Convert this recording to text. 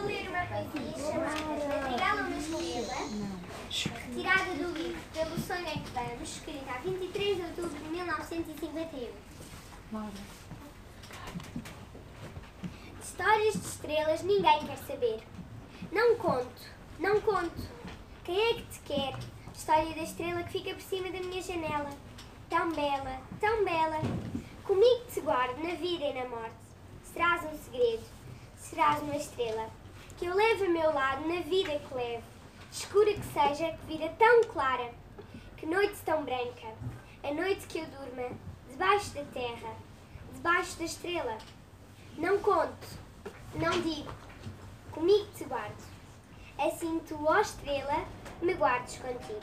Ler uma poesia chamada Madrigal uma estrela, tirada do livro Pelo Sonho é que Vamos, escrita a 23 de outubro de 1951. De histórias de estrelas ninguém quer saber. Não conto, não conto. Quem é que te quer? História da estrela que fica por cima da minha janela. Tão bela, tão bela. Comigo te guardo na vida e na morte. Serás um segredo, serás uma estrela. Que eu levo a meu lado na vida que levo. Escura que seja, que vida tão clara. Que noite tão branca. A noite que eu durma, debaixo da terra, debaixo da estrela. Não conto, não digo, comigo te guardo. Assim tu, ó estrela, me guardes contigo.